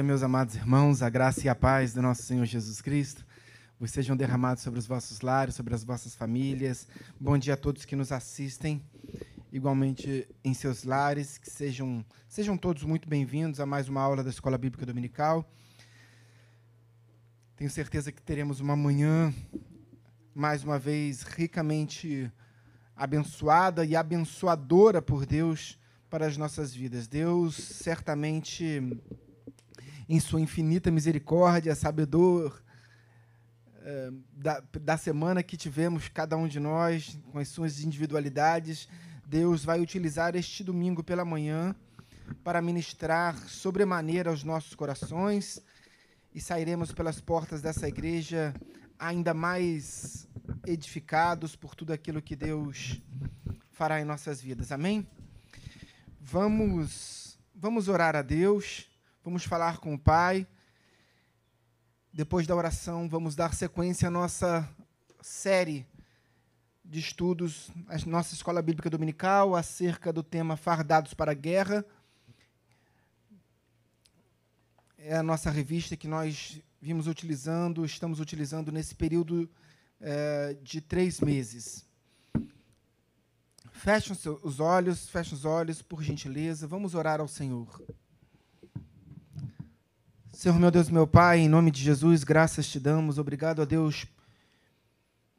dia, meus amados irmãos, a graça e a paz do nosso Senhor Jesus Cristo vos sejam derramados sobre os vossos lares, sobre as vossas famílias. Bom dia a todos que nos assistem, igualmente em seus lares, que sejam, sejam todos muito bem-vindos a mais uma aula da Escola Bíblica Dominical. Tenho certeza que teremos uma manhã, mais uma vez, ricamente abençoada e abençoadora por Deus para as nossas vidas. Deus certamente, em sua infinita misericórdia, sabedor eh, da, da semana que tivemos, cada um de nós, com as suas individualidades, Deus vai utilizar este domingo pela manhã para ministrar sobremaneira aos nossos corações e sairemos pelas portas dessa igreja ainda mais edificados por tudo aquilo que Deus fará em nossas vidas. Amém? Vamos, vamos orar a Deus, vamos falar com o Pai. Depois da oração, vamos dar sequência à nossa série de estudos, a nossa escola bíblica dominical, acerca do tema Fardados para a Guerra. É a nossa revista que nós vimos utilizando, estamos utilizando nesse período é, de três meses. Feche os olhos, feche os olhos, por gentileza. Vamos orar ao Senhor. Senhor, meu Deus, meu Pai, em nome de Jesus, graças te damos. Obrigado a Deus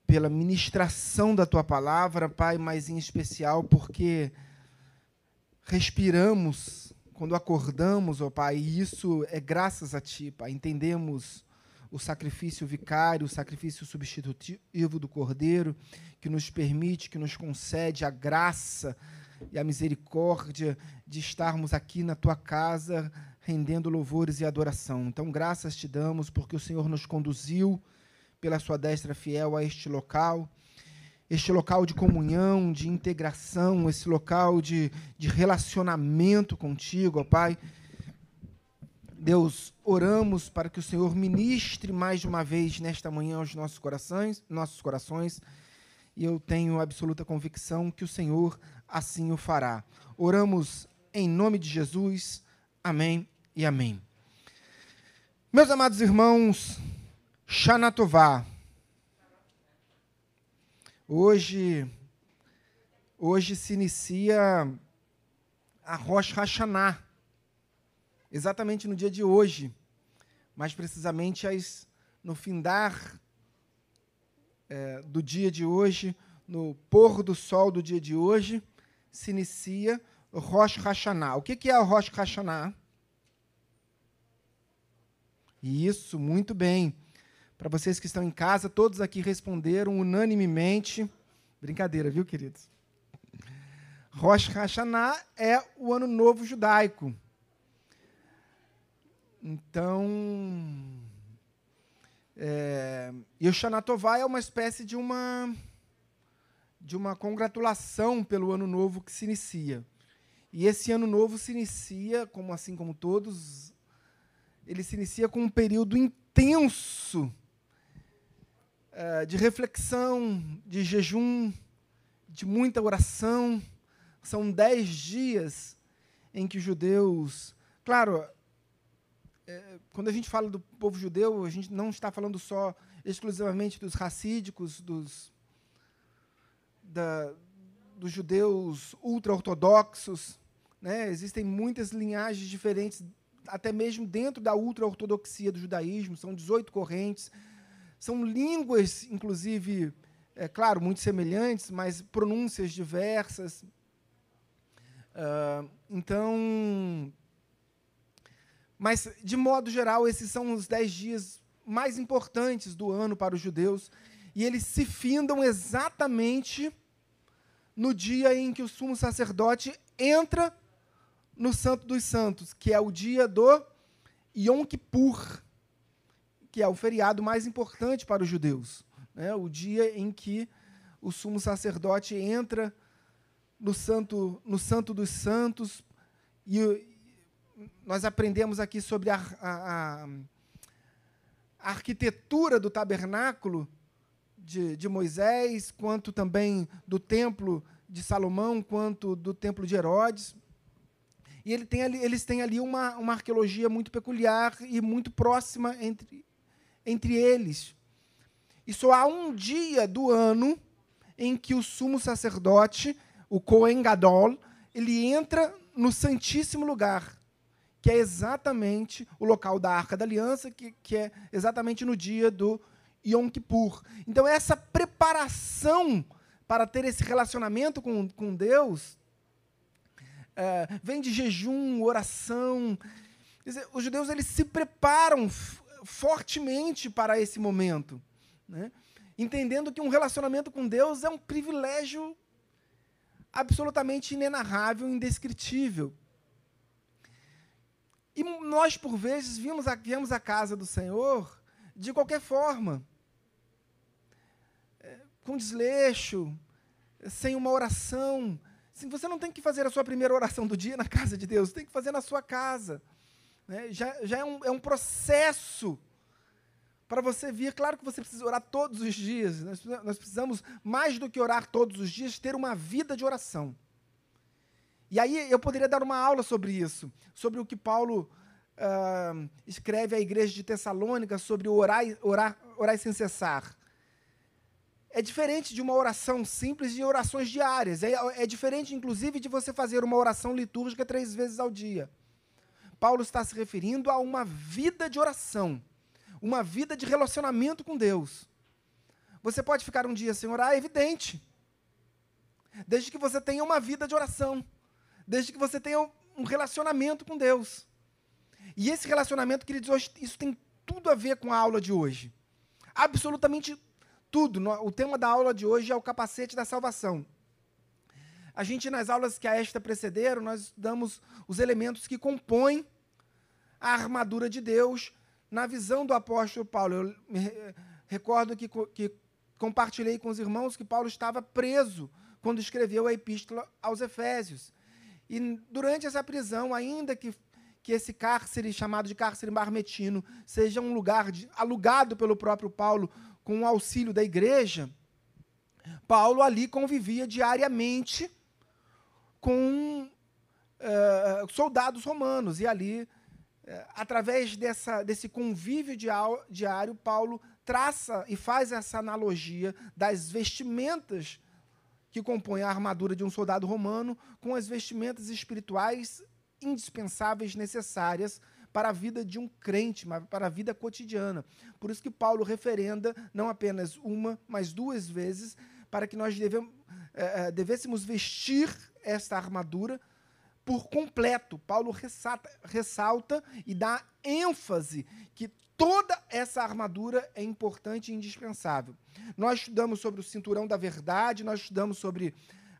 pela ministração da tua palavra, Pai, mas em especial porque respiramos quando acordamos, ó Pai, e isso é graças a ti, Pai. Entendemos o sacrifício vicário, o sacrifício substitutivo do Cordeiro, que nos permite, que nos concede a graça e a misericórdia de estarmos aqui na tua casa rendendo louvores e adoração. Então, graças te damos porque o Senhor nos conduziu pela sua destra fiel a este local, este local de comunhão, de integração, esse local de, de relacionamento contigo, ó Pai Deus, oramos para que o Senhor ministre mais uma vez nesta manhã aos nossos corações, nossos corações, e eu tenho absoluta convicção que o Senhor assim o fará. Oramos em nome de Jesus. Amém e amém. Meus amados irmãos, Shanatová. Hoje hoje se inicia a Rosh Hashanah exatamente no dia de hoje, mais precisamente no findar é, do dia de hoje, no pôr do sol do dia de hoje, se inicia Rosh Hashanah. O que, é o Rosh Hashanah? Isso, muito bem. Para vocês que estão em casa, todos aqui responderam unanimemente. Brincadeira, viu, queridos? Rosh Hashanah é o ano novo judaico. Então, é, e o Shanatová é uma espécie de uma de uma congratulação pelo ano novo que se inicia. E esse ano novo se inicia, como assim como todos, ele se inicia com um período intenso é, de reflexão, de jejum, de muita oração. São dez dias em que os judeus, claro, é, quando a gente fala do povo judeu, a gente não está falando só exclusivamente dos racídicos, dos, da, dos judeus ultra-ortodoxos. Né? Existem muitas linhagens diferentes até mesmo dentro da ultra-ortodoxia do judaísmo, são 18 correntes, são línguas, inclusive, é claro, muito semelhantes, mas pronúncias diversas. Uh, então, mas, de modo geral, esses são os dez dias mais importantes do ano para os judeus, e eles se findam exatamente no dia em que o sumo sacerdote entra no Santo dos Santos, que é o dia do Yom Kippur, que é o feriado mais importante para os judeus. Né? O dia em que o sumo sacerdote entra no Santo, no Santo dos Santos, e nós aprendemos aqui sobre a, a, a arquitetura do tabernáculo de, de Moisés, quanto também do templo de Salomão, quanto do templo de Herodes. E ele tem ali, eles têm ali uma, uma arqueologia muito peculiar e muito próxima entre, entre eles. E só há um dia do ano em que o sumo sacerdote, o Kohen Gadol, ele entra no Santíssimo Lugar, que é exatamente o local da Arca da Aliança, que, que é exatamente no dia do Yom Kippur. Então, essa preparação para ter esse relacionamento com, com Deus é, vem de jejum, oração. Dizer, os judeus eles se preparam fortemente para esse momento, né? entendendo que um relacionamento com Deus é um privilégio absolutamente inenarrável, indescritível. E nós, por vezes, a, viemos à casa do Senhor de qualquer forma, é, com desleixo, sem uma oração. Assim, você não tem que fazer a sua primeira oração do dia na casa de Deus, você tem que fazer na sua casa. Né? Já, já é, um, é um processo para você vir. Claro que você precisa orar todos os dias. Nós, nós precisamos, mais do que orar todos os dias, ter uma vida de oração. E aí eu poderia dar uma aula sobre isso, sobre o que Paulo uh, escreve à igreja de Tessalônica sobre orar, orar, orar sem cessar. É diferente de uma oração simples de orações diárias. É, é diferente, inclusive, de você fazer uma oração litúrgica três vezes ao dia. Paulo está se referindo a uma vida de oração, uma vida de relacionamento com Deus. Você pode ficar um dia sem orar, é evidente. Desde que você tenha uma vida de oração desde que você tenha um relacionamento com Deus. E esse relacionamento, queridos, hoje, isso tem tudo a ver com a aula de hoje. Absolutamente tudo. O tema da aula de hoje é o capacete da salvação. A gente, nas aulas que a esta precederam, nós estudamos os elementos que compõem a armadura de Deus na visão do apóstolo Paulo. Eu recordo que, que compartilhei com os irmãos que Paulo estava preso quando escreveu a epístola aos Efésios. E durante essa prisão, ainda que, que esse cárcere, chamado de cárcere marmetino, seja um lugar de, alugado pelo próprio Paulo com o auxílio da igreja, Paulo ali convivia diariamente com uh, soldados romanos. E ali, uh, através dessa, desse convívio diário, Paulo traça e faz essa analogia das vestimentas que compõe a armadura de um soldado romano com as vestimentas espirituais indispensáveis, necessárias para a vida de um crente, mas para a vida cotidiana. Por isso que Paulo referenda não apenas uma, mas duas vezes, para que nós é, devêssemos vestir esta armadura por completo. Paulo ressalta, ressalta e dá ênfase que toda essa armadura é importante e indispensável. Nós estudamos sobre o cinturão da verdade, nós estudamos sobre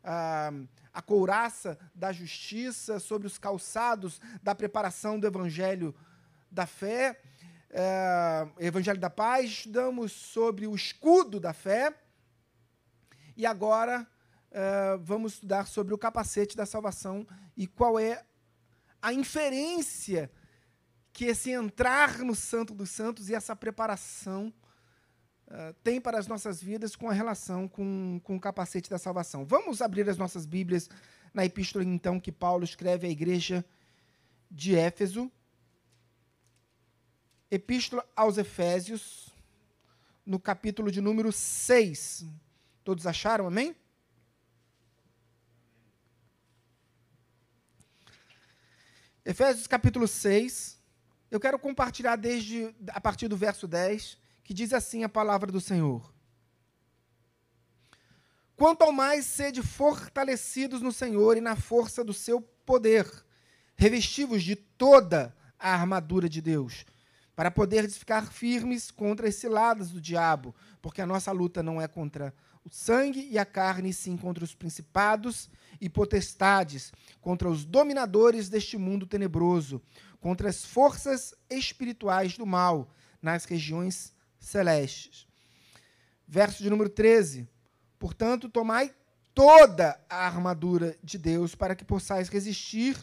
ah, a couraça da justiça, sobre os calçados da preparação do evangelho da fé, eh, evangelho da paz, estudamos sobre o escudo da fé, e agora eh, vamos estudar sobre o capacete da salvação e qual é a inferência que esse entrar no Santo dos Santos e essa preparação uh, tem para as nossas vidas com a relação com, com o capacete da salvação. Vamos abrir as nossas Bíblias na epístola, então, que Paulo escreve à igreja de Éfeso. Epístola aos Efésios, no capítulo de número 6. Todos acharam, amém? Efésios capítulo 6. Eu quero compartilhar desde a partir do verso 10, que diz assim a palavra do Senhor. Quanto ao mais sede fortalecidos no Senhor e na força do seu poder, revestivos de toda a armadura de Deus, para poderes ficar firmes contra as ciladas do diabo, porque a nossa luta não é contra o sangue e a carne, sim contra os principados e potestades, contra os dominadores deste mundo tenebroso, contra as forças espirituais do mal nas regiões celestes. Verso de número 13. Portanto, tomai toda a armadura de Deus para que possais resistir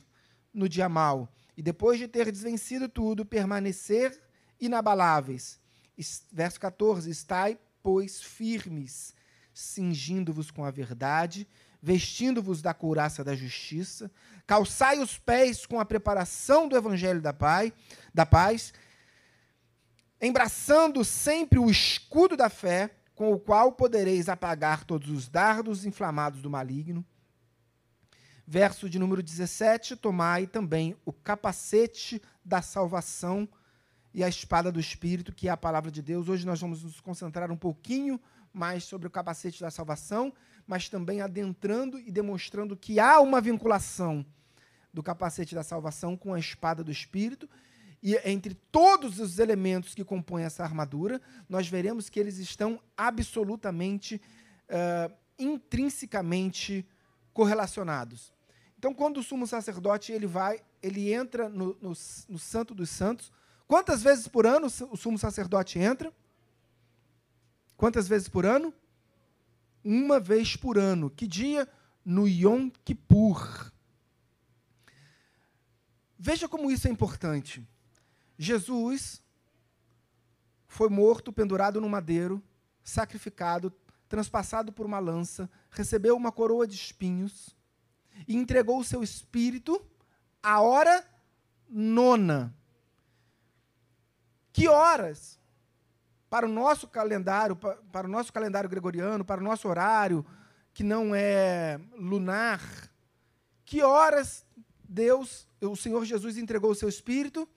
no dia mal e depois de ter desvencido tudo, permanecer inabaláveis. Verso 14: Estai, pois, firmes, cingindo-vos com a verdade, vestindo-vos da couraça da justiça, calçai os pés com a preparação do evangelho da, pai, da paz, embraçando sempre o escudo da fé, com o qual podereis apagar todos os dardos inflamados do maligno. Verso de número 17: Tomai também o capacete da salvação e a espada do Espírito, que é a palavra de Deus. Hoje nós vamos nos concentrar um pouquinho mais sobre o capacete da salvação, mas também adentrando e demonstrando que há uma vinculação do capacete da salvação com a espada do Espírito. E entre todos os elementos que compõem essa armadura, nós veremos que eles estão absolutamente, uh, intrinsecamente correlacionados. Então, quando o sumo sacerdote ele vai, ele entra no, no, no Santo dos Santos. Quantas vezes por ano o sumo sacerdote entra? Quantas vezes por ano? Uma vez por ano. Que dia? No Yom Kippur. Veja como isso é importante. Jesus foi morto, pendurado no madeiro, sacrificado, transpassado por uma lança, recebeu uma coroa de espinhos e entregou o seu espírito à hora nona. Que horas? Para o nosso calendário, para o nosso calendário gregoriano, para o nosso horário, que não é lunar, que horas Deus, o Senhor Jesus entregou o seu espírito?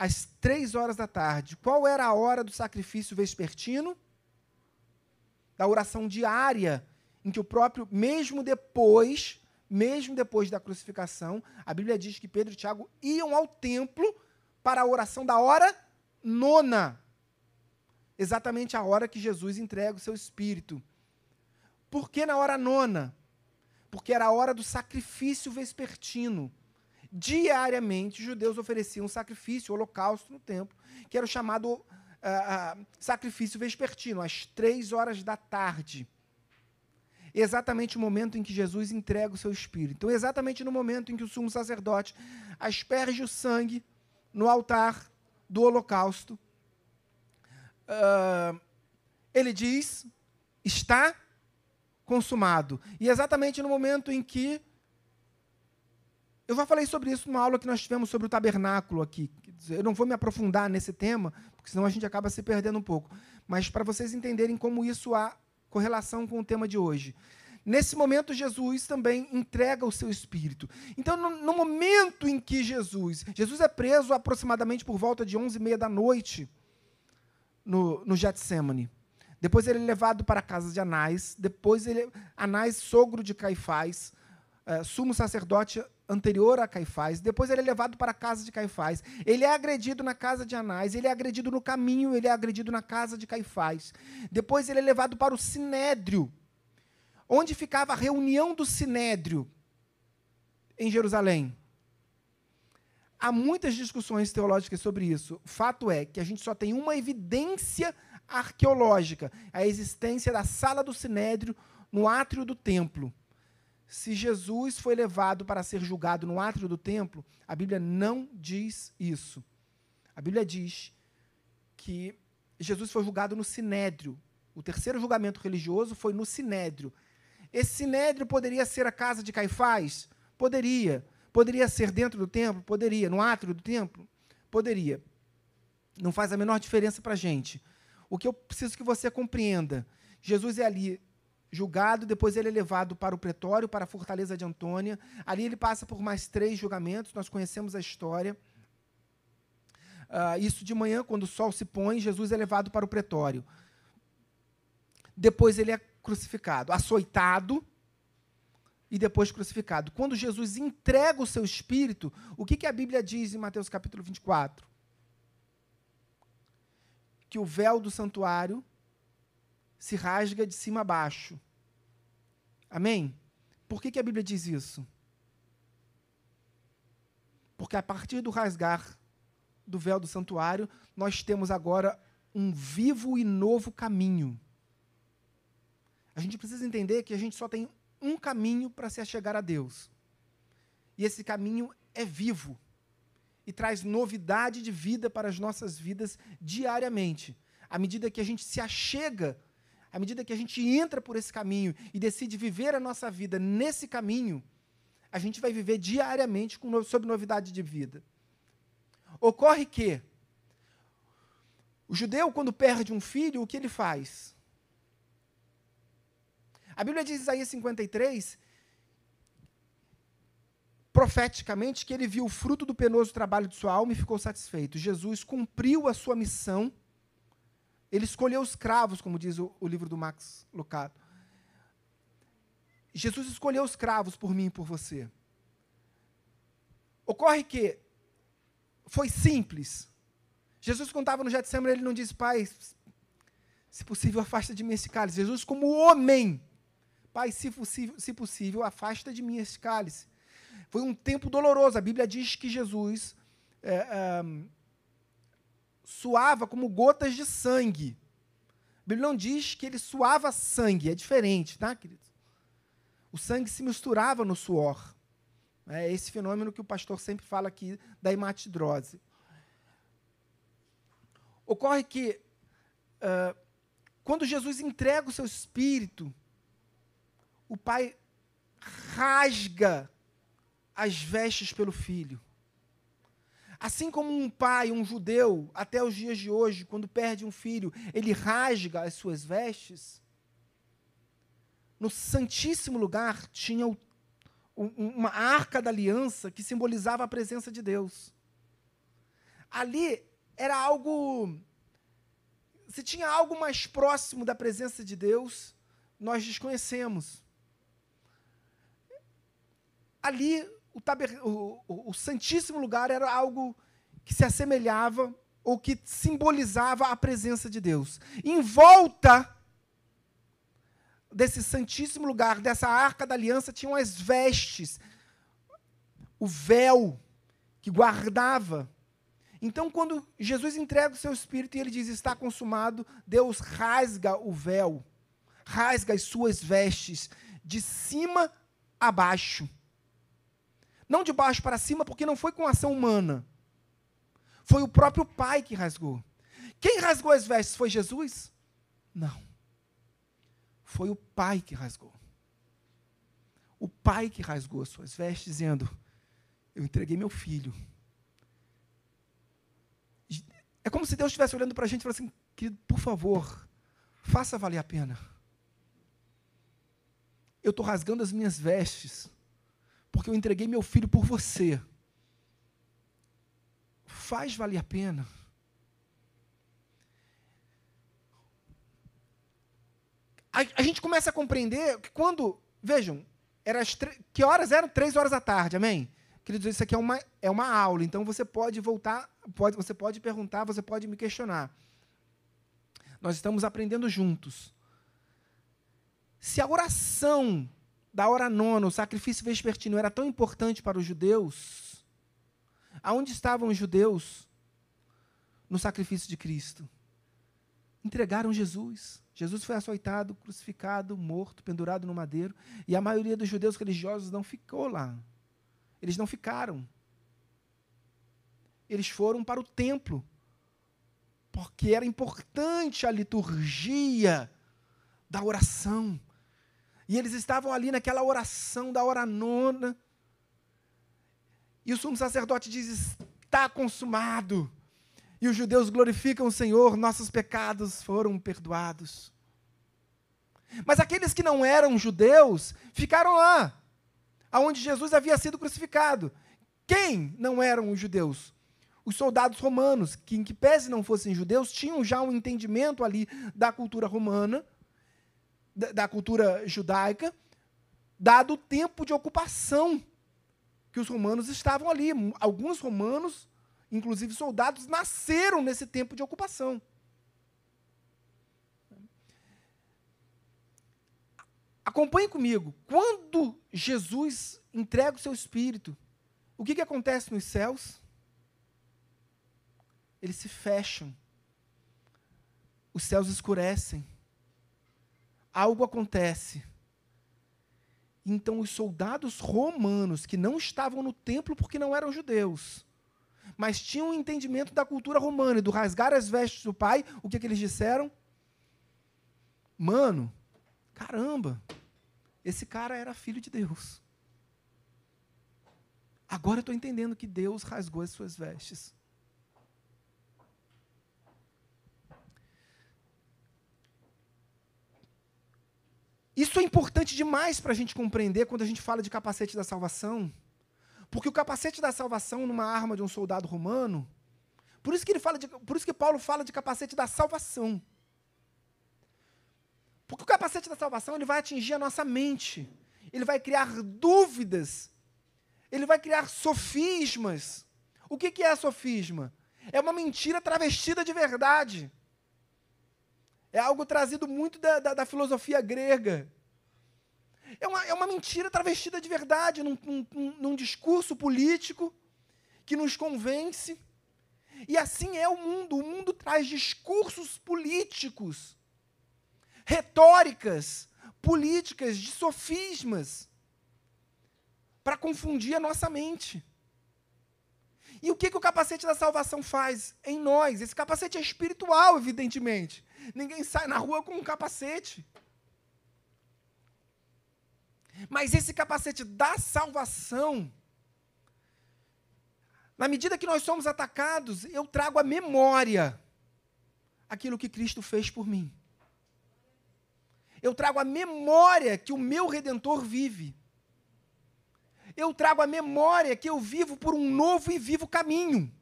Às três horas da tarde. Qual era a hora do sacrifício vespertino? Da oração diária, em que o próprio, mesmo depois mesmo depois da crucificação, a Bíblia diz que Pedro e Tiago iam ao templo para a oração da hora nona. Exatamente a hora que Jesus entrega o seu espírito. Por que na hora nona? Porque era a hora do sacrifício vespertino. Diariamente, os judeus ofereciam um sacrifício, um holocausto no templo, que era o chamado uh, uh, sacrifício vespertino, às três horas da tarde exatamente o momento em que Jesus entrega o seu espírito. Então, exatamente no momento em que o sumo sacerdote asperge o sangue no altar do holocausto, uh, ele diz: está consumado. E exatamente no momento em que. Eu já falei sobre isso numa aula que nós tivemos sobre o tabernáculo aqui. Eu não vou me aprofundar nesse tema, porque senão a gente acaba se perdendo um pouco. Mas para vocês entenderem como isso há correlação com o tema de hoje. Nesse momento, Jesus também entrega o seu espírito. Então, no, no, momento em que Jesus. Jesus é preso aproximadamente por volta de 11 e meia da noite no, no Getsemane. Depois ele é levado para a casa de Anás. Depois ele. Anás, sogro de Caifás, é, sumo sacerdote anterior a Caifás. Depois ele é levado para a casa de Caifás. Ele é agredido na casa de Anás. Ele é agredido no caminho. Ele é agredido na casa de Caifás. Depois ele é levado para o sinédrio, onde ficava a reunião do sinédrio em Jerusalém. Há muitas discussões teológicas sobre isso. O fato é que a gente só tem uma evidência arqueológica, a existência da sala do sinédrio no átrio do templo se Jesus foi levado para ser julgado no átrio do templo, a Bíblia não diz isso. A Bíblia diz que Jesus foi julgado no sinédrio. O terceiro julgamento religioso foi no sinédrio. Esse sinédrio poderia ser a casa de Caifás? Poderia. Poderia ser dentro do templo? Poderia. No átrio do templo? Poderia. Não faz a menor diferença para a gente. O que eu preciso que você compreenda: Jesus é ali julgado, depois ele é levado para o pretório, para a fortaleza de Antônia. Ali ele passa por mais três julgamentos, nós conhecemos a história. Uh, isso de manhã, quando o sol se põe, Jesus é levado para o pretório. Depois ele é crucificado, açoitado e depois crucificado. Quando Jesus entrega o seu espírito, o que, que a Bíblia diz em Mateus capítulo 24? Que o véu do santuário se rasga de cima a baixo. Amém? Por que, que a Bíblia diz isso? Porque a partir do rasgar do véu do santuário, nós temos agora um vivo e novo caminho. A gente precisa entender que a gente só tem um caminho para se achegar a Deus. E esse caminho é vivo e traz novidade de vida para as nossas vidas diariamente. À medida que a gente se achega, à medida que a gente entra por esse caminho e decide viver a nossa vida nesse caminho, a gente vai viver diariamente com, sob novidade de vida. Ocorre que o judeu, quando perde um filho, o que ele faz? A Bíblia diz em Isaías 53, profeticamente, que ele viu o fruto do penoso trabalho de sua alma e ficou satisfeito. Jesus cumpriu a sua missão. Ele escolheu os cravos, como diz o, o livro do Max Lucado. Jesus escolheu os cravos por mim e por você. Ocorre que foi simples. Jesus, estava no Getsemane, ele não disse, Pai, se possível, afasta de mim esse cálice. Jesus, como homem, Pai, se possível, se possível, afasta de mim esse cálice. Foi um tempo doloroso. A Bíblia diz que Jesus é, é, suava como gotas de sangue. A Bíblia não diz que ele suava sangue, é diferente, tá, querido? O sangue se misturava no suor. É esse fenômeno que o pastor sempre fala aqui da hematidrose. Ocorre que, uh, quando Jesus entrega o seu espírito, o pai rasga as vestes pelo filho. Assim como um pai, um judeu, até os dias de hoje, quando perde um filho, ele rasga as suas vestes, no Santíssimo Lugar tinha o uma arca da aliança que simbolizava a presença de Deus. Ali era algo. Se tinha algo mais próximo da presença de Deus, nós desconhecemos. Ali, o, taber, o, o, o Santíssimo Lugar era algo que se assemelhava ou que simbolizava a presença de Deus. Em volta desse santíssimo lugar, dessa arca da aliança, tinham as vestes, o véu que guardava. Então, quando Jesus entrega o seu espírito e ele diz: Está consumado, Deus rasga o véu, rasga as suas vestes, de cima a baixo. Não de baixo para cima, porque não foi com ação humana. Foi o próprio Pai que rasgou. Quem rasgou as vestes? Foi Jesus? Não. Foi o pai que rasgou. O pai que rasgou as suas vestes, dizendo: Eu entreguei meu filho. É como se Deus estivesse olhando para a gente e falando assim: Querido, por favor, faça valer a pena. Eu estou rasgando as minhas vestes, porque eu entreguei meu filho por você. Faz valer a pena. a, a gente começa a compreender que quando, vejam, era que horas eram? Três horas da tarde, amém? Queridos, isso aqui é uma, é uma aula, então você pode voltar, pode, você pode perguntar, você pode me questionar. Nós estamos aprendendo juntos. Se a oração da hora nona, o sacrifício vespertino, era tão importante para os judeus, aonde estavam os judeus no sacrifício de Cristo? Entregaram Jesus. Jesus foi açoitado, crucificado, morto, pendurado no madeiro, e a maioria dos judeus religiosos não ficou lá. Eles não ficaram. Eles foram para o templo, porque era importante a liturgia da oração. E eles estavam ali naquela oração da hora nona. E o sumo sacerdote diz: Está consumado e os judeus glorificam o Senhor, nossos pecados foram perdoados. Mas aqueles que não eram judeus ficaram lá, aonde Jesus havia sido crucificado. Quem não eram os judeus? Os soldados romanos, que em que pese não fossem judeus, tinham já um entendimento ali da cultura romana, da, cultura judaica, dado o tempo de ocupação que os romanos estavam ali. Alguns romanos, inclusive soldados, nasceram nesse tempo de ocupação. Acompanhe comigo. Quando Jesus entrega o seu espírito, o que, que acontece nos céus? Eles se fecham. Os céus escurecem. Algo acontece. Então, os soldados romanos, que não estavam no templo porque não eram judeus, mas tinham um entendimento da cultura romana e do rasgar as vestes do pai, o que, que eles disseram? Mano, caramba, esse cara era filho de Deus. Agora eu estou entendendo que Deus rasgou as suas vestes. Isso é importante demais para a gente compreender quando a gente fala de capacete da salvação. Porque o capacete da salvação numa arma de um soldado romano, por isso que ele fala de, por isso que Paulo fala de capacete da salvação. Porque o capacete da salvação ele vai atingir a nossa mente. Ele vai criar dúvidas. Ele vai criar sofismas. O que, é sofisma? É uma mentira travestida de verdade. É algo trazido muito da, da, da filosofia grega. É uma, é uma mentira travestida de verdade, num, num, num discurso político que nos convence. E assim é o mundo. O mundo traz discursos políticos retóricas, políticas, de sofismas, para confundir a nossa mente. E o que, que o capacete da salvação faz em nós? Esse capacete é espiritual, evidentemente. Ninguém sai na rua com um capacete. Mas esse capacete da salvação, na medida que nós somos atacados, eu trago à memória aquilo que Cristo fez por mim eu trago a memória que o meu redentor vive. Eu trago a memória que eu vivo por um novo e vivo caminho.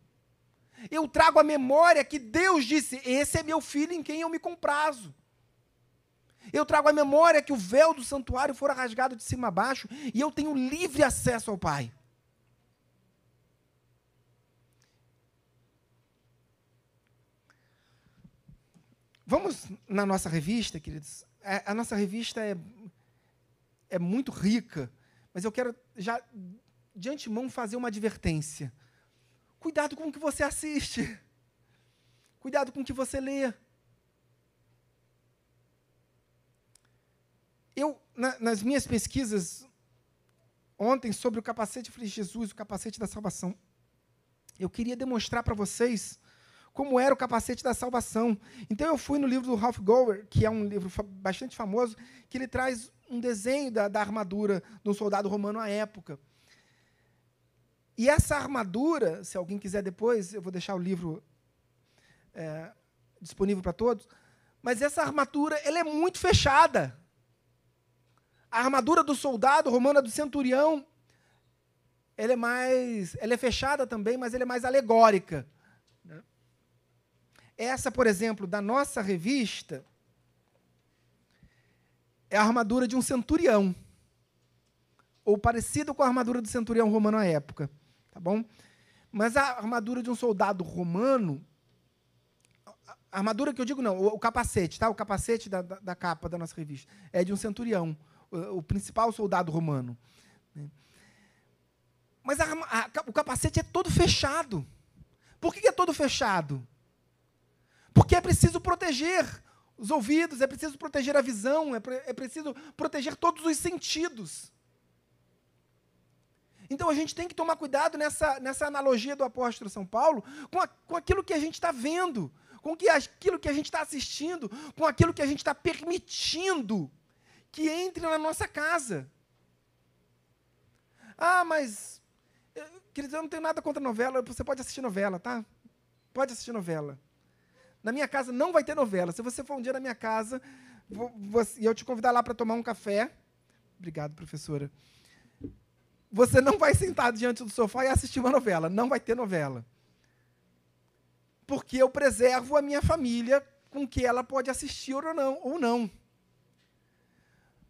Eu trago a memória que Deus disse: Esse é meu filho em quem eu me comprazo. Eu trago a memória que o véu do santuário fora rasgado de cima a baixo e eu tenho livre acesso ao Pai. Vamos na nossa revista, queridos, a, a nossa revista é, é muito rica, mas eu quero já de antemão fazer uma advertência. Cuidado com o que você assiste. Cuidado com o que você lê. Eu, na, nas minhas pesquisas ontem sobre o capacete, falei, Jesus, o capacete da salvação. Eu queria demonstrar para vocês como era o capacete da salvação. Então eu fui no livro do Ralph Gower, que é um livro bastante famoso, que ele traz um desenho da, da armadura de um soldado romano à época. E essa armadura, se alguém quiser depois, eu vou deixar o livro é, disponível para todos, mas essa armadura ela é muito fechada. A armadura do soldado romano, do centurião, ela é mais, ela é fechada também, mas ela é mais alegórica. Essa, por exemplo, da nossa revista, é a armadura de um centurião. Ou parecido com a armadura do centurião romano à época. Tá bom? Mas a armadura de um soldado romano. A armadura que eu digo não, o, capacete, tá? O capacete da, da, da, capa da nossa revista. É de um centurião, o, o principal soldado romano. Né? Mas a, a, o capacete é todo fechado. Por que, que é todo fechado? Porque é preciso proteger os ouvidos, é preciso proteger a visão, é, é preciso proteger todos os sentidos. Então a gente tem que tomar cuidado nessa, nessa analogia do apóstolo São Paulo com, a, com aquilo que a gente está vendo, com que, aquilo que a gente está assistindo, com aquilo que a gente está permitindo que entre na nossa casa. Ah, mas, queridos, eu não tenho nada contra novela, você pode assistir novela, tá? Pode assistir novela. Na minha casa não vai ter novela. Se você for um dia na minha casa e eu te convidar lá para tomar um café, obrigado, professora. Você não vai sentar diante do sofá e assistir uma novela. Não vai ter novela. Porque eu preservo a minha família com que ela pode assistir ou não. Ou não.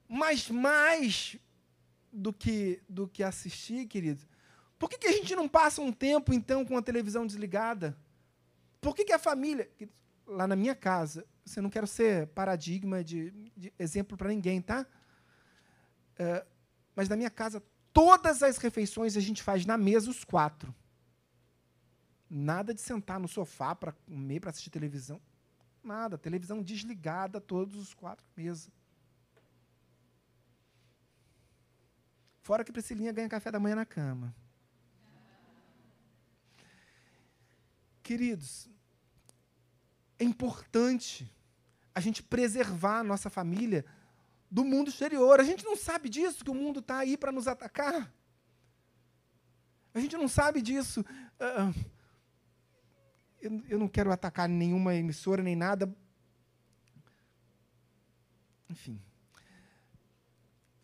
Mas mais do que, do que assistir, querido, por que, que a gente não passa um tempo, então, com a televisão desligada? Por que, que a família. Lá na minha casa, você não quero ser paradigma de, de exemplo para ninguém, tá? É, mas na minha casa, todas as refeições a gente faz na mesa, os quatro. Nada de sentar no sofá para comer, para assistir televisão. Nada. Televisão desligada, todos os quatro mesa. Fora que Priscilinha ganha café da manhã na cama. Queridos, é importante a gente preservar a nossa família do mundo exterior. A gente não sabe disso, que o mundo está aí para nos atacar. A gente não sabe disso. Eu, eu não quero atacar nenhuma emissora nem nada. Enfim.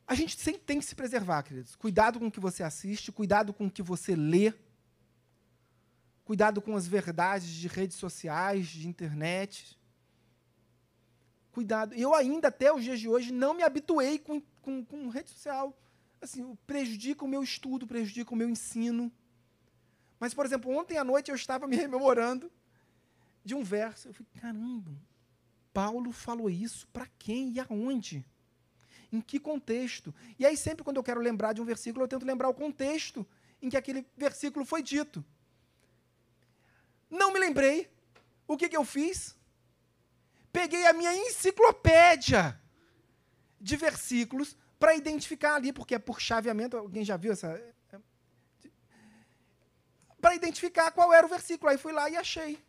A gente sempre tem que se preservar, queridos. Cuidado com o que você assiste, cuidado com o que você lê, cuidado com as verdades de redes sociais, de internet. Cuidado. Eu ainda, até os dias de hoje, não me habituei com, com, com rede social. Assim, prejudica o meu estudo, prejudica o meu ensino. Mas, por exemplo, ontem à noite eu estava me rememorando de um verso. Eu falei, caramba, Paulo falou isso para quem e aonde? Em que contexto? E aí, sempre quando eu quero lembrar de um versículo, eu tento lembrar o contexto em que aquele versículo foi dito. Não me lembrei. O que, que eu fiz? Peguei a minha enciclopédia de versículos para identificar ali, porque é por chaveamento. Alguém já viu essa? Para identificar qual era o versículo. Aí fui lá e achei.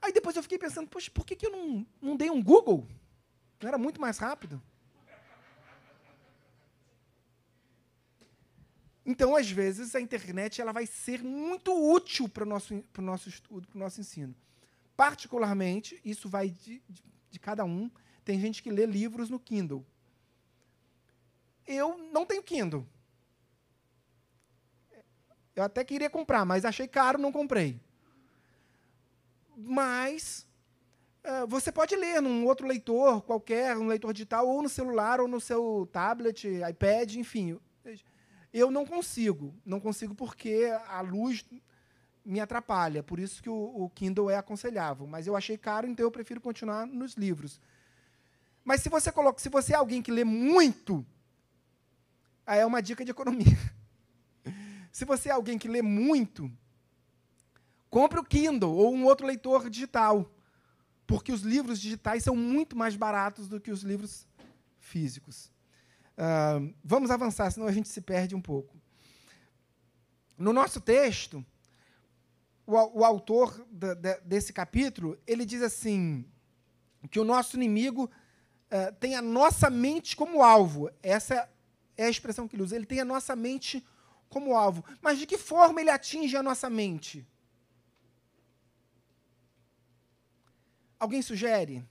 Aí depois eu fiquei pensando, poxa, por que, que eu não, não dei um Google? Não era muito mais rápido? Então, às vezes, a internet ela vai ser muito útil para o nosso, nosso estudo, para o nosso ensino. Particularmente, isso vai de, de, de, cada um. Tem gente que lê livros no Kindle. Eu não tenho Kindle. Eu até queria comprar, mas achei caro, não comprei. Mas uh, você pode ler num outro leitor qualquer, um leitor digital, ou no celular, ou no seu tablet, iPad, enfim. Eu não consigo. Não consigo porque a luz me atrapalha. Por isso que o, o, Kindle é aconselhável. Mas eu achei caro, então eu prefiro continuar nos livros. Mas se você coloca, se você é alguém que lê muito, aí é uma dica de economia. se você é alguém que lê muito, compre o Kindle ou um outro leitor digital. Porque os livros digitais são muito mais baratos do que os livros físicos. Uh, vamos avançar, senão a gente se perde um pouco. No nosso texto, o, o autor de, de, desse capítulo, ele diz assim, que o nosso inimigo uh, tem a nossa mente como alvo. Essa é a expressão que ele usa. Ele tem a nossa mente como alvo. Mas de que forma ele atinge a nossa mente? Alguém sugere?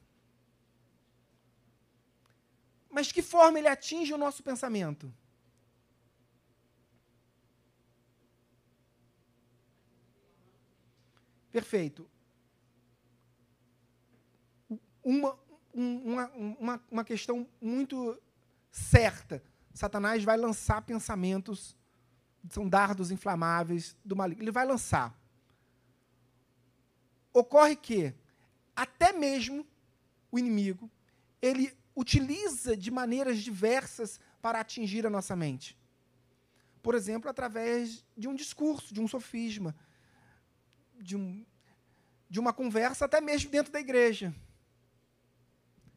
Mas que forma ele atinge o nosso pensamento? Perfeito. Uma, uma, uma, uma questão muito certa. Satanás vai lançar pensamentos, são dardos inflamáveis do maligno. Ele vai lançar. Ocorre que, até mesmo o inimigo, ele utiliza de maneiras diversas para atingir a nossa mente. Por exemplo, através de um discurso, de um sofisma, de, um, de uma conversa, até mesmo dentro da igreja.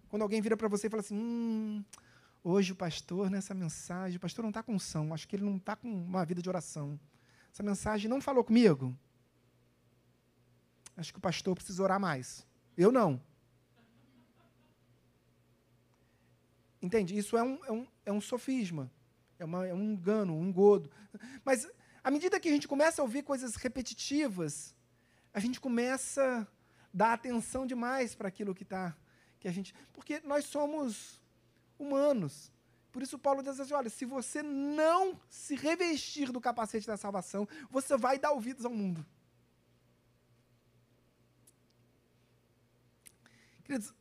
Quando alguém vira para você e fala assim: hum, hoje o pastor, nessa mensagem, o pastor não está com unção, acho que ele não está com uma vida de oração. Essa mensagem não falou comigo. Acho que o pastor precisa orar mais. Eu não. Entende? Isso é um, é um, é um sofisma, é, uma, é um engano, um engodo. Mas, à medida que a gente começa a ouvir coisas repetitivas, a gente começa. dá atenção demais para aquilo que está que a gente, porque nós somos humanos. Por isso Paulo diz assim, olha, se você não se revestir do capacete da salvação, você vai dar ouvidos ao mundo. Queridos,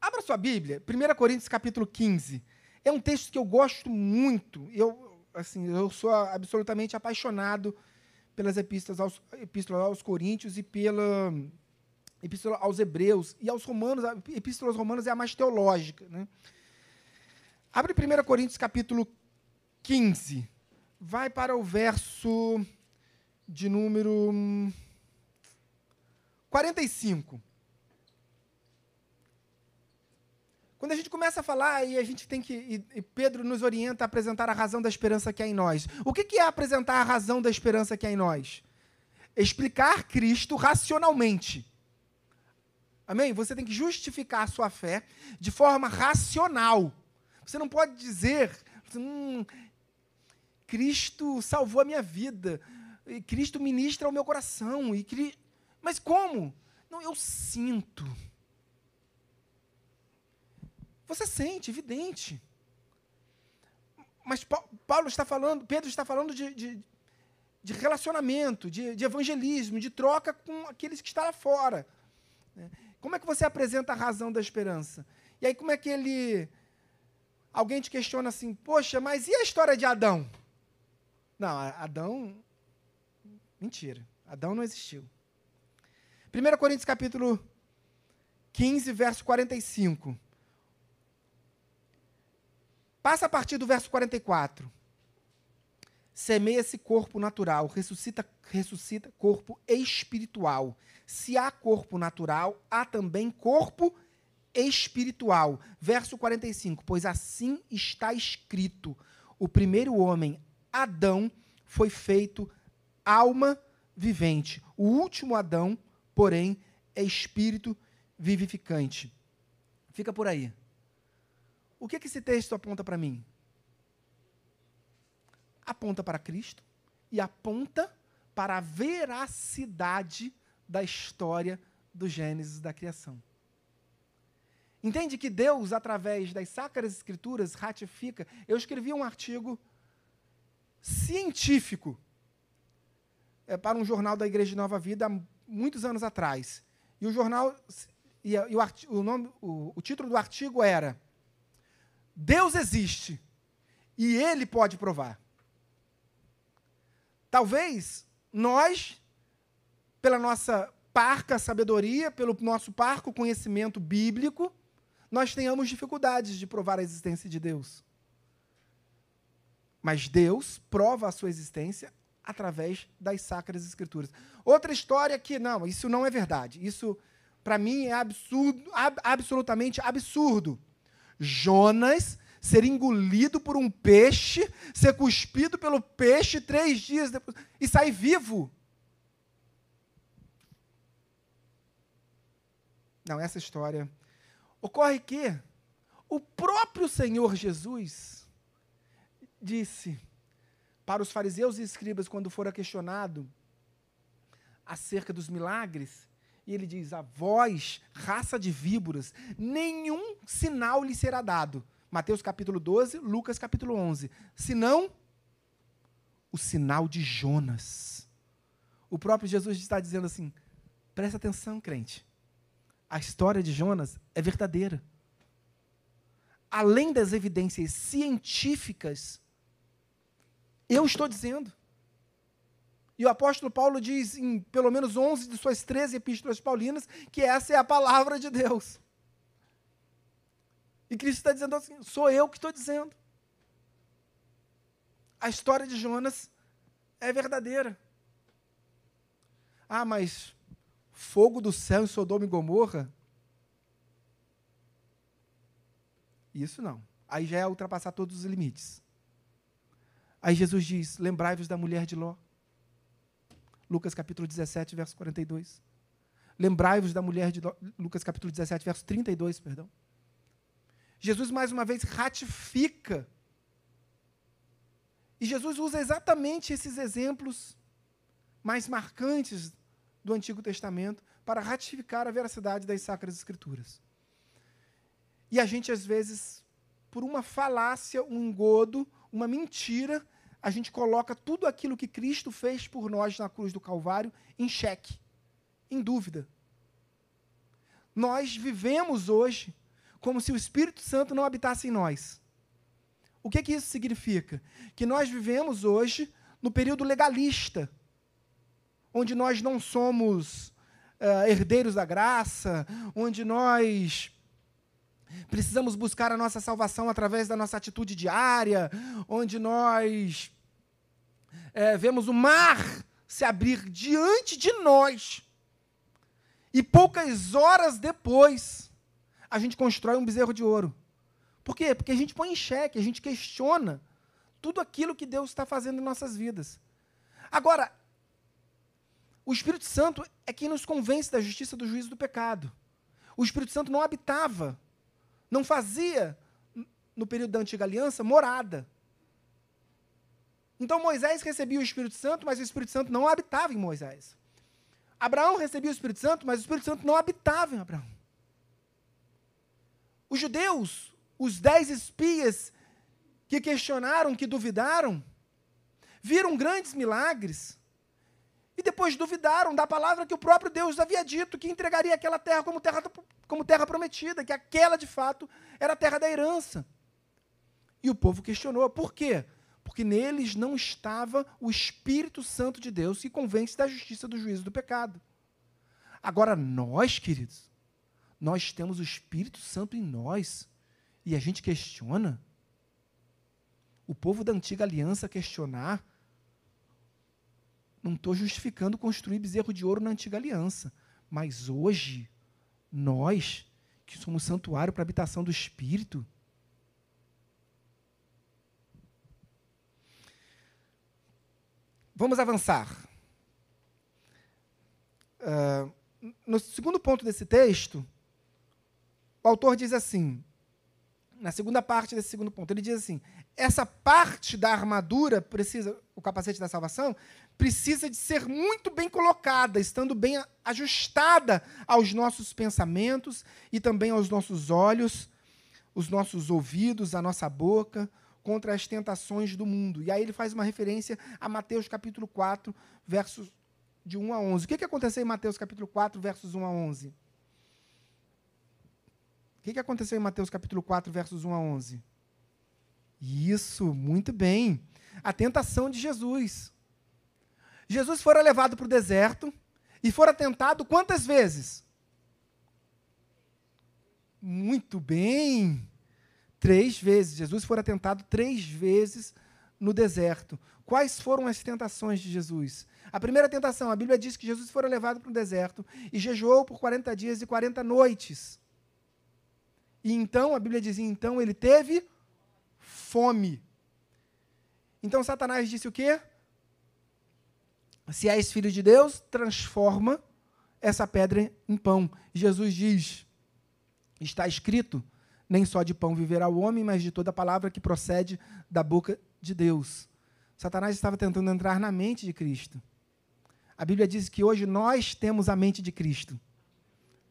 abra sua Bíblia, 1 Coríntios capítulo 15. É um texto que eu gosto muito. Eu, assim, eu sou absolutamente apaixonado pelas epístolas aos, epístolas aos Coríntios e pela epístola aos Hebreus e aos Romanos. A epístola aos Romanos é a mais teológica. Né? Abre 1 Coríntios capítulo 15. Vai para o verso de número 45. Quando a gente começa a falar e a gente tem que. E Pedro nos orienta a apresentar a razão da esperança que há em nós. O que é apresentar a razão da esperança que há em nós? Explicar Cristo racionalmente. Amém? Você tem que justificar a sua fé de forma racional. Você não pode dizer, hum, Cristo salvou a minha vida, Cristo ministra o meu coração. E Mas como? Não, eu sinto. Você sente, evidente. Mas Paulo está falando, Pedro está falando de, de, de relacionamento, de, de, evangelismo, de troca com aqueles que estão lá fora. Né? Como é que você apresenta a razão da esperança? E aí, como é que ele. Alguém te questiona assim, poxa, mas e a história de Adão? Não, Adão. Mentira. Adão não existiu. 1 Coríntios capítulo 15, verso 45. Passa a partir do verso 44. Semeia-se corpo natural, ressuscita, ressuscita corpo espiritual. Se há corpo natural, há também corpo espiritual. Verso 45. Pois assim está escrito: o primeiro homem, Adão, foi feito alma vivente. O último Adão, porém, é espírito vivificante. Fica por aí. O que, que esse texto aponta para mim? Aponta para Cristo e aponta para a veracidade da história do Gênesis da criação. Entende que Deus, através das Sacras Escrituras, ratifica. Eu escrevi um artigo científico é, para um jornal da Igreja de Nova Vida há muitos anos atrás. E o jornal. E, e o, o, nome, o, o título do artigo era Deus existe e ele pode provar. Talvez nós, pela nossa parca sabedoria, pelo nosso parco conhecimento bíblico, nós tenhamos dificuldades de provar a existência de Deus. Mas Deus prova a sua existência através das sacras escrituras. Outra história que, não, isso não é verdade. Isso, para mim, é absurdo, ab, absolutamente absurdo. Jonas ser engolido por um peixe, ser cuspido pelo peixe três dias depois e sair vivo. Não, essa história. Ocorre que o próprio Senhor Jesus disse para os fariseus e escribas, quando fora questionado acerca dos milagres, e ele diz: A vós, raça de víboras, nenhum sinal lhe será dado. Mateus capítulo 12, Lucas capítulo 11. Senão, o sinal de Jonas. O próprio Jesus está dizendo assim: presta atenção, crente. A história de Jonas é verdadeira. Além das evidências científicas, eu estou dizendo. E o apóstolo Paulo diz em pelo menos 11 de suas 13 epístolas paulinas que essa é a palavra de Deus. E Cristo está dizendo assim: sou eu que estou dizendo. A história de Jonas é verdadeira. Ah, mas fogo do céu em Sodoma e Gomorra? Isso não. Aí já é ultrapassar todos os limites. Aí Jesus diz: Lembrai-vos da mulher de Ló. Lucas capítulo 17, verso 42. Lembrai-vos da mulher de Lucas capítulo 17, verso 32, perdão. Jesus mais uma vez ratifica. E Jesus usa exatamente esses exemplos mais marcantes do Antigo Testamento para ratificar a veracidade das Sacras Escrituras. E a gente, às vezes, por uma falácia, um engodo, uma mentira, a gente coloca tudo aquilo que Cristo fez por nós na cruz do Calvário em xeque, em dúvida. Nós vivemos hoje como se o Espírito Santo não habitasse em nós. O que, que isso significa? Que nós vivemos hoje no período legalista, onde nós não somos uh, herdeiros da graça, onde nós precisamos buscar a nossa salvação através da nossa atitude diária, onde nós é, vemos o mar se abrir diante de nós. E poucas horas depois, a gente constrói um bezerro de ouro. Por quê? Porque a gente põe em xeque, a gente questiona tudo aquilo que Deus está fazendo em nossas vidas. Agora, o Espírito Santo é quem nos convence da justiça, do juízo do pecado. O Espírito Santo não habitava, não fazia, no período da antiga aliança, morada. Então Moisés recebia o Espírito Santo, mas o Espírito Santo não habitava em Moisés. Abraão recebia o Espírito Santo, mas o Espírito Santo não habitava em Abraão. Os judeus, os dez espias que questionaram, que duvidaram, viram grandes milagres e depois duvidaram da palavra que o próprio Deus havia dito, que entregaria aquela terra como terra, como terra prometida, que aquela de fato era a terra da herança. E o povo questionou, por quê? porque neles não estava o Espírito Santo de Deus que convence da justiça, do juízo do pecado. Agora, nós, queridos, nós temos o Espírito Santo em nós e a gente questiona. O povo da antiga aliança questionar. Não estou justificando construir bezerro de ouro na antiga aliança. Mas hoje, nós, que somos santuário para a habitação do Espírito, Vamos avançar. Uh, no segundo ponto desse texto, o autor diz assim, na segunda parte desse segundo ponto, ele diz assim: essa parte da armadura precisa, o capacete da salvação, precisa de ser muito bem colocada, estando bem ajustada aos nossos pensamentos e também aos nossos olhos, os nossos ouvidos, a nossa boca, contra as tentações do mundo. E aí ele faz uma referência a Mateus capítulo 4, versos de 1 a 11. O que, que aconteceu em Mateus capítulo 4, versos 1 a 11? O que, que aconteceu em Mateus capítulo 4, versos 1 a 11? Isso, muito bem. A tentação de Jesus. Jesus fora levado para o deserto e fora tentado quantas vezes? Muito bem. Três vezes. Jesus fora tentado três vezes no deserto. Quais foram as tentações de Jesus? A primeira tentação, a Bíblia diz que Jesus fora levado para o deserto e jejuou por 40 dias e 40 noites. E então, a Bíblia diz, então ele teve fome. Então Satanás disse o quê? Se és filho de Deus, transforma essa pedra em pão. Jesus diz: está escrito, nem só de pão viverá o homem, mas de toda palavra que procede da boca de Deus. Satanás estava tentando entrar na mente de Cristo. A Bíblia diz que hoje nós temos a mente de Cristo.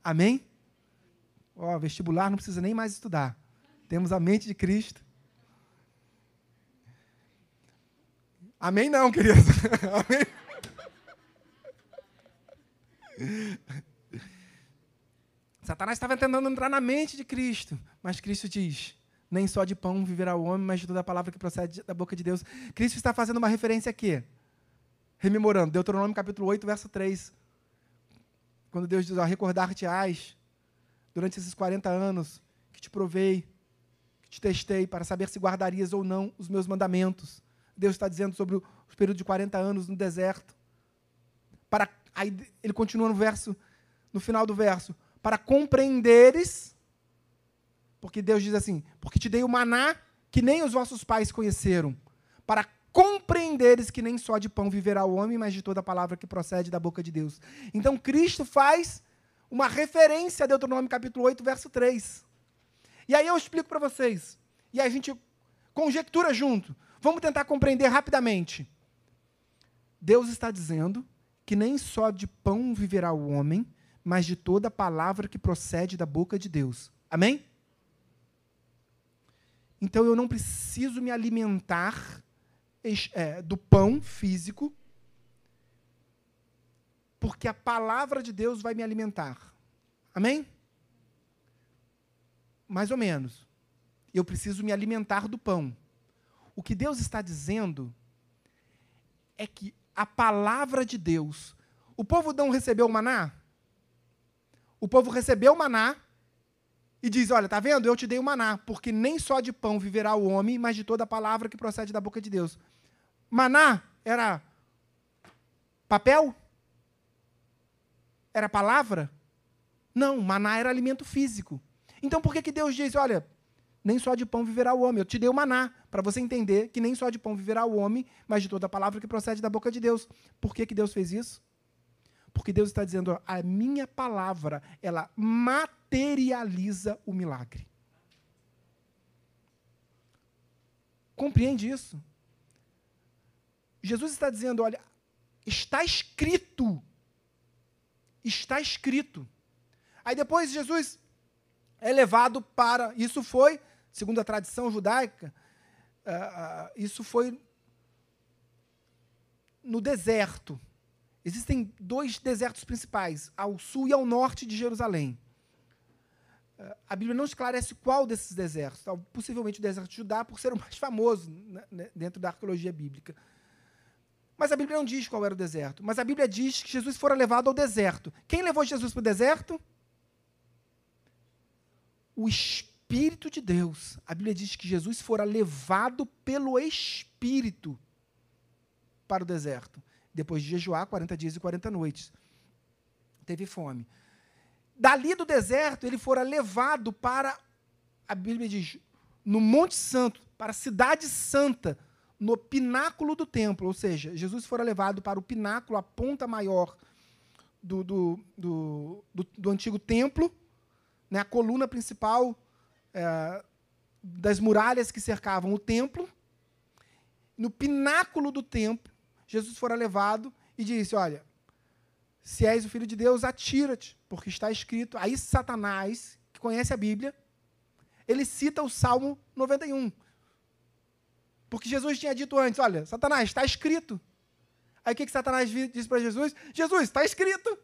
Amém? Ó, vestibular não precisa nem mais estudar. Temos a mente de Cristo. Amém não, querido. Amém. Satanás estava tentando entrar na mente de Cristo, mas Cristo diz: nem só de pão viverá o homem, mas de toda a palavra que procede da boca de Deus. Cristo está fazendo uma referência aqui, rememorando, Deuteronômio capítulo 8, verso 3. Quando Deus diz: recordar-te-ás durante esses 40 anos que te provei, que te testei para saber se guardarias ou não os meus mandamentos. Deus está dizendo sobre o período de 40 anos no deserto. Para, aí ele continua no verso, no final do verso, para compreenderes, porque Deus diz assim: porque te dei o maná que nem os vossos pais conheceram, para compreenderes que nem só de pão viverá o homem, mas de toda a palavra que procede da boca de Deus. Então Cristo faz uma referência a Deuteronômio capítulo 8, verso 3. E aí eu explico para vocês. E a gente conjectura junto. Vamos tentar compreender rapidamente. Deus está dizendo que nem só de pão viverá o homem, mas de toda palavra que procede da boca de Deus. Amém? Então eu não preciso me alimentar é, do pão físico, porque a palavra de Deus vai me alimentar. Amém? Mais ou menos. Eu preciso me alimentar do pão. O que Deus está dizendo é que a palavra de Deus. O povo não recebeu o maná? O povo recebeu o maná e diz: Olha, tá vendo? Eu te dei o maná, porque nem só de pão viverá o homem, mas de toda a palavra que procede da boca de Deus. Maná era papel? Era palavra? Não, maná era alimento físico. Então por que, que Deus diz: Olha, nem só de pão viverá o homem. Eu te dei o maná, para você entender que nem só de pão viverá o homem, mas de toda a palavra que procede da boca de Deus. Por que, que Deus fez isso? Porque Deus está dizendo, a minha palavra, ela materializa o milagre. Compreende isso? Jesus está dizendo, olha, está escrito. Está escrito. Aí depois Jesus é levado para. Isso foi segundo a tradição judaica, uh, uh, isso foi no deserto. Existem dois desertos principais, ao sul e ao norte de Jerusalém. Uh, a Bíblia não esclarece qual desses desertos, possivelmente o deserto de Judá, por ser o mais famoso né, né, dentro da arqueologia bíblica. Mas a Bíblia não diz qual era o deserto. Mas a Bíblia diz que Jesus fora levado ao deserto. Quem levou Jesus para o deserto? O Espírito Espírito de Deus. A Bíblia diz que Jesus fora levado pelo Espírito para o deserto, depois de jejuar 40 dias e 40 noites. Teve fome. Dali do deserto, ele fora levado para, a Bíblia diz, no Monte Santo, para a Cidade Santa, no pináculo do templo. Ou seja, Jesus fora levado para o pináculo, a ponta maior do, do, do, do, do antigo templo, né, a coluna principal é, das muralhas que cercavam o templo. No pináculo do templo, Jesus fora levado e disse: Olha, se és o filho de Deus, atira-te, porque está escrito. Aí Satanás, que conhece a Bíblia, ele cita o Salmo 91. Porque Jesus tinha dito antes: Olha, Satanás, está escrito. Aí o que, que Satanás disse para Jesus? Jesus, está escrito.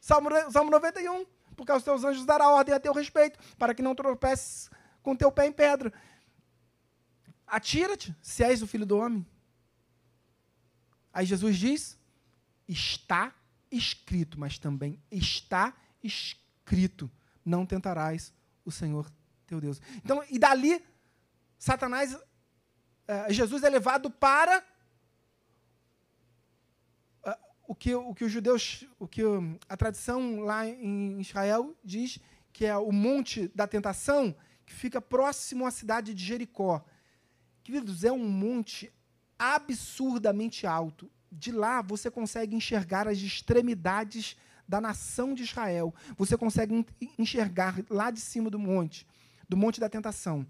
Salmo, Salmo 91 porque aos teus anjos dará ordem a teu respeito, para que não tropeces com teu pé em pedra. Atira-te, se és o filho do homem. Aí Jesus diz: está escrito, mas também está escrito: não tentarás o Senhor teu Deus. Então, e dali, Satanás, uh, Jesus é levado para o que, o que os judeus, o que a tradição lá em Israel diz que é o monte da tentação, que fica próximo à cidade de Jericó. Queridos, é um monte absurdamente alto. De lá você consegue enxergar as extremidades da nação de Israel. Você consegue enxergar lá de cima do monte, do monte da tentação,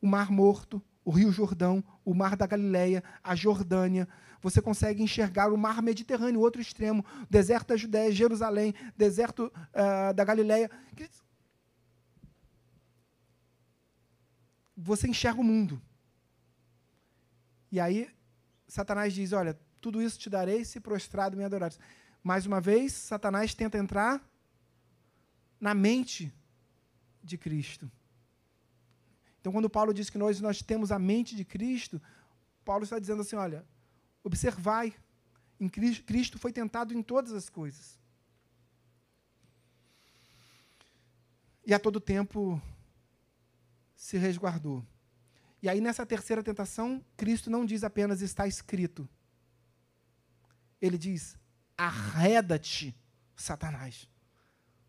o Mar Morto, o Rio Jordão, o Mar da Galileia, a Jordânia, você consegue enxergar o mar Mediterrâneo, outro extremo, deserto da Judéia, Jerusalém, deserto uh, da Galileia. Você enxerga o mundo. E aí, Satanás diz: Olha, tudo isso te darei se prostrado me adorares. Mais uma vez, Satanás tenta entrar na mente de Cristo. Então, quando Paulo diz que nós, nós temos a mente de Cristo, Paulo está dizendo assim: olha, Observai, em Cristo, foi tentado em todas as coisas. E a todo tempo se resguardou. E aí, nessa terceira tentação, Cristo não diz apenas está escrito. Ele diz: arreda-te, Satanás,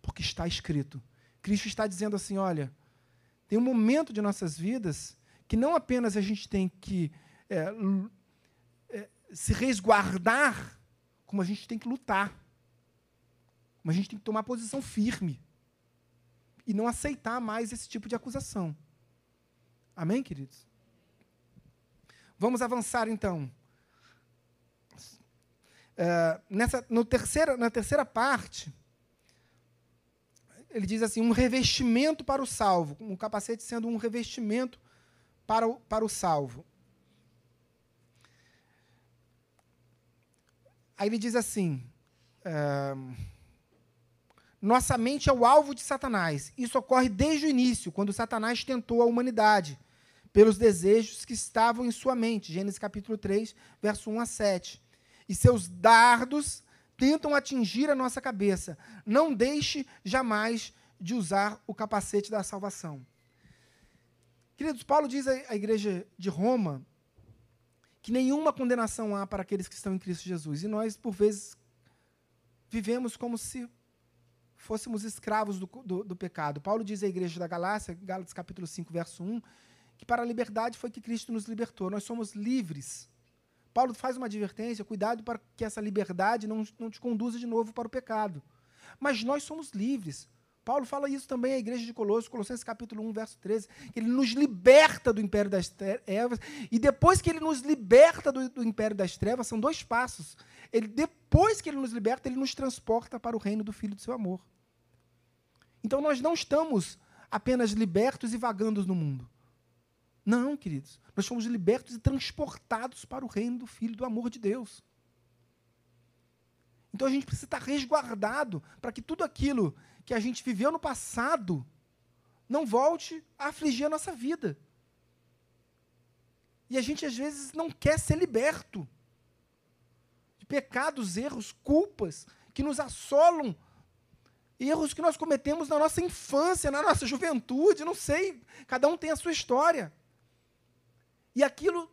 porque está escrito. Cristo está dizendo assim: olha, tem um momento de nossas vidas que não apenas a gente tem que é, se resguardar, como a gente tem que lutar. Como a gente tem que tomar posição firme. E não aceitar mais esse tipo de acusação. Amém, queridos? Vamos avançar então. Uh, nessa, no terceira, na terceira parte, ele diz assim, um revestimento para o salvo, um capacete sendo um revestimento para o, para o salvo. Aí ele diz assim: uh, nossa mente é o alvo de Satanás. Isso ocorre desde o início, quando Satanás tentou a humanidade pelos desejos que estavam em sua mente. Gênesis capítulo 3, verso 1 a 7. E seus dardos tentam atingir a nossa cabeça. Não deixe jamais de usar o capacete da salvação. Queridos, Paulo diz à igreja de Roma que nenhuma condenação há para aqueles que estão em Cristo Jesus. E nós, por vezes, vivemos como se fôssemos escravos do, do, do, pecado. Paulo diz à igreja da Galácia, Gálatas capítulo 5, verso 1, que para a liberdade foi que Cristo nos libertou. Nós somos livres. Paulo faz uma advertência, cuidado para que essa liberdade não, não te conduza de novo para o pecado. Mas nós somos livres. Paulo fala isso também à igreja de Colossos, Colossenses capítulo 1, verso 13, que ele nos liberta do império das trevas, e depois que ele nos liberta do, do, império das trevas, são dois passos. Ele, depois que ele nos liberta, ele nos transporta para o reino do Filho do seu amor. Então nós não estamos apenas libertos e vagando no mundo. Não, queridos. Nós fomos libertos e transportados para o reino do Filho do amor de Deus. Então a gente precisa estar resguardado para que tudo aquilo que a gente viveu no passado não volte a afligir a nossa vida. E a gente às vezes não quer ser liberto de pecados, erros, culpas que nos assolam erros que nós cometemos na nossa infância, na nossa juventude, não sei, cada um tem a sua história. E aquilo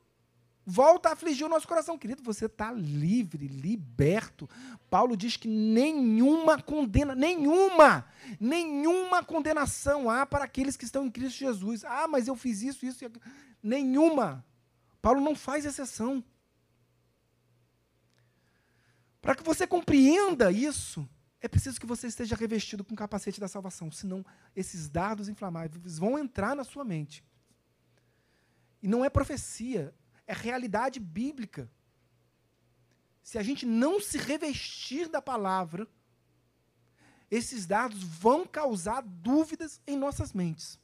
volta a afligir o nosso coração. Querido, você está livre, liberto. Paulo diz que nenhuma condena, nenhuma, nenhuma condenação há para aqueles que estão em Cristo Jesus. Ah, mas eu fiz isso, isso e aquilo. Nenhuma. Paulo não faz exceção. Para que você compreenda isso, é preciso que você esteja revestido com o capacete da salvação, senão esses dardos inflamáveis vão entrar na sua mente. E não é profecia, é realidade bíblica. Se a gente não se revestir da palavra, esses dardos vão causar dúvidas em nossas mentes.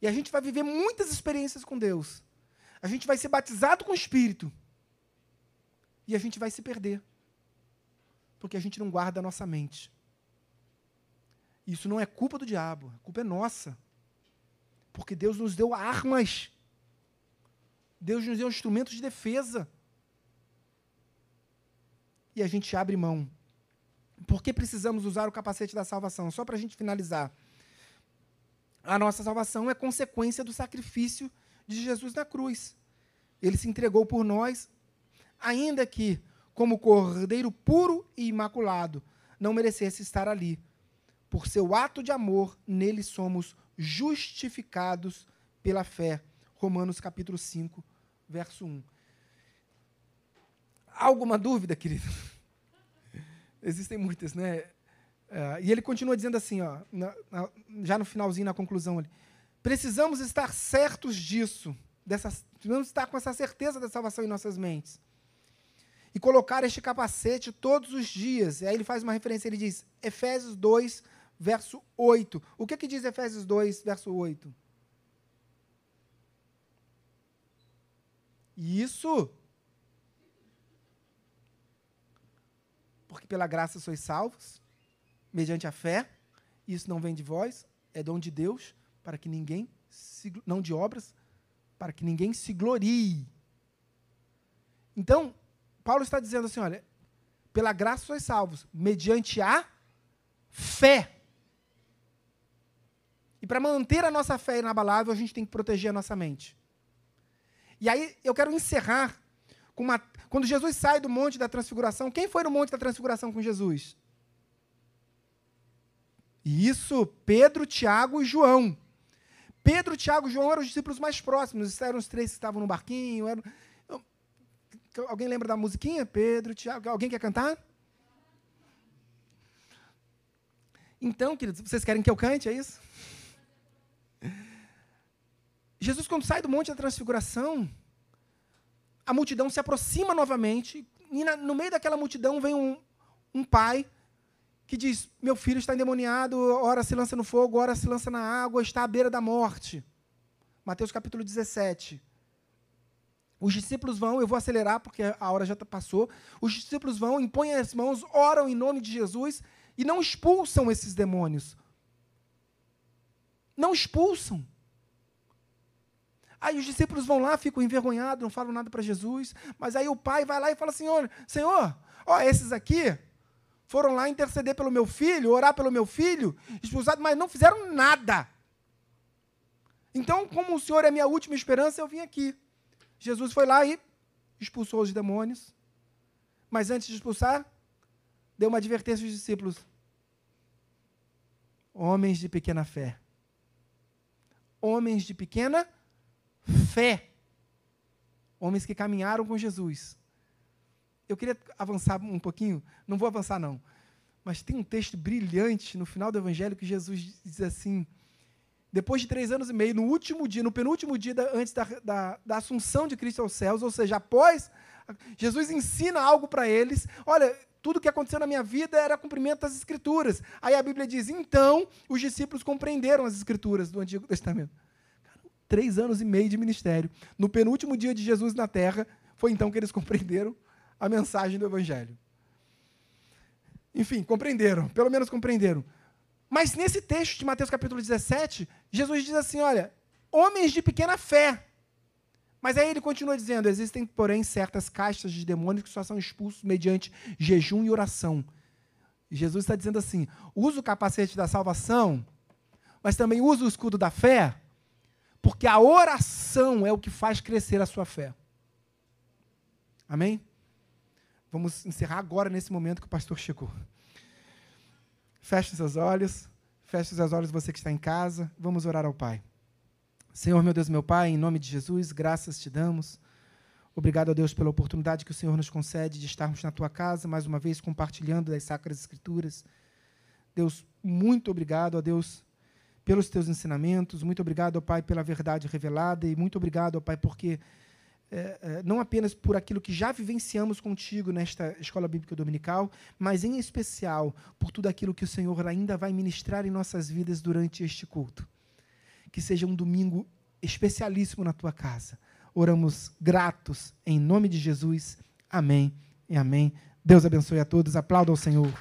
E a gente vai viver muitas experiências com Deus. A gente vai ser batizado com o Espírito. E a gente vai se perder porque a gente não guarda a nossa mente. Isso não é culpa do diabo, a culpa é nossa. Porque Deus nos deu armas. Deus nos deu instrumentos de defesa. E a gente abre mão. Por que precisamos usar o capacete da salvação? Só para a gente finalizar. A nossa salvação é consequência do sacrifício de Jesus na cruz. Ele se entregou por nós, ainda que como cordeiro puro e imaculado, não merecesse estar ali. Por seu ato de amor, nele somos justificados pela fé. Romanos capítulo 5, verso 1. Alguma dúvida, querido? Existem muitas, né? Uh, e ele continua dizendo assim, ó, já no finalzinho, na conclusão ali. Precisamos estar certos disso, dessa, precisamos estar com essa certeza da salvação em nossas mentes e colocar este capacete todos os dias. E aí ele faz uma referência, ele diz, Efésios 2, verso 8. O que, que diz Efésios 2, verso 8? Isso. Porque pela graça sois salvos, mediante a fé. Isso não vem de vós, é dom de Deus, para que ninguém, se, não de obras, para que ninguém se glorie. Então, Paulo está dizendo assim: olha, pela graça sois salvos, mediante a fé. E para manter a nossa fé inabalável, a gente tem que proteger a nossa mente. E aí eu quero encerrar com uma. Quando Jesus sai do Monte da Transfiguração, quem foi no Monte da Transfiguração com Jesus? Isso, Pedro, Tiago e João. Pedro, Tiago e João eram os discípulos mais próximos, eram os três que estavam no barquinho, eram, Alguém lembra da musiquinha? Pedro, Tiago, alguém quer cantar? Então, queridos, vocês querem que eu cante, é isso? Jesus, quando sai do Monte da Transfiguração, a multidão se aproxima novamente, e na, no meio daquela multidão vem um, um pai que diz: Meu filho está endemoniado, ora se lança no fogo, ora se lança na água, está à beira da morte. Mateus capítulo 17. Os discípulos vão, eu vou acelerar porque a hora já passou. Os discípulos vão, impõem as mãos, oram em nome de Jesus e não expulsam esses demônios. Não expulsam. Aí os discípulos vão lá, ficam envergonhados, não falam nada para Jesus. Mas aí o pai vai lá e fala: Senhor, Senhor, ó, esses aqui foram lá interceder pelo meu filho, orar pelo meu filho, expulsados, mas não fizeram nada. Então, como o Senhor é minha última esperança, eu vim aqui. Jesus foi lá e expulsou os demônios. Mas antes de expulsar, deu uma advertência aos discípulos: Homens de pequena fé. Homens de pequena fé. Homens que caminharam com Jesus. Eu queria avançar um pouquinho, não vou avançar não. Mas tem um texto brilhante no final do Evangelho que Jesus diz assim: depois de três anos e meio, no último dia, no penúltimo dia da, antes da, da, da, assunção de Cristo aos céus, ou seja, após, Jesus ensina algo para eles. Olha, tudo que aconteceu na minha vida era cumprimento das Escrituras. Aí a Bíblia diz: então os discípulos compreenderam as Escrituras do Antigo Testamento. Três anos e meio de ministério. No penúltimo dia de Jesus na terra, foi então que eles compreenderam a mensagem do Evangelho. Enfim, compreenderam, pelo menos compreenderam. Mas nesse texto de Mateus capítulo 17, Jesus diz assim: olha, homens de pequena fé. Mas aí ele continua dizendo: existem, porém, certas caixas de demônios que só são expulsos mediante jejum e oração. Jesus está dizendo assim: usa o capacete da salvação, mas também usa o escudo da fé, porque a oração é o que faz crescer a sua fé. Amém? Vamos encerrar agora, nesse momento que o pastor chegou. Feche seus olhos. Feche seus olhos, você que está em casa. Vamos orar ao Pai. Senhor, meu Deus, meu Pai, em nome de Jesus, graças te damos. Obrigado a Deus pela oportunidade que o Senhor nos concede de estarmos na tua casa, mais uma vez compartilhando das Sacras Escrituras. Deus, muito obrigado a Deus pelos teus ensinamentos, muito obrigado, ó Pai, pela verdade revelada e muito obrigado, ó Pai, porque é, não apenas por aquilo que já vivenciamos contigo nesta escola bíblica dominical, mas em especial por tudo aquilo que o Senhor ainda vai ministrar em nossas vidas durante este culto. Que seja um domingo especialíssimo na tua casa. Oramos gratos em nome de Jesus. Amém e amém. Deus abençoe a todos. Aplauda ao Senhor.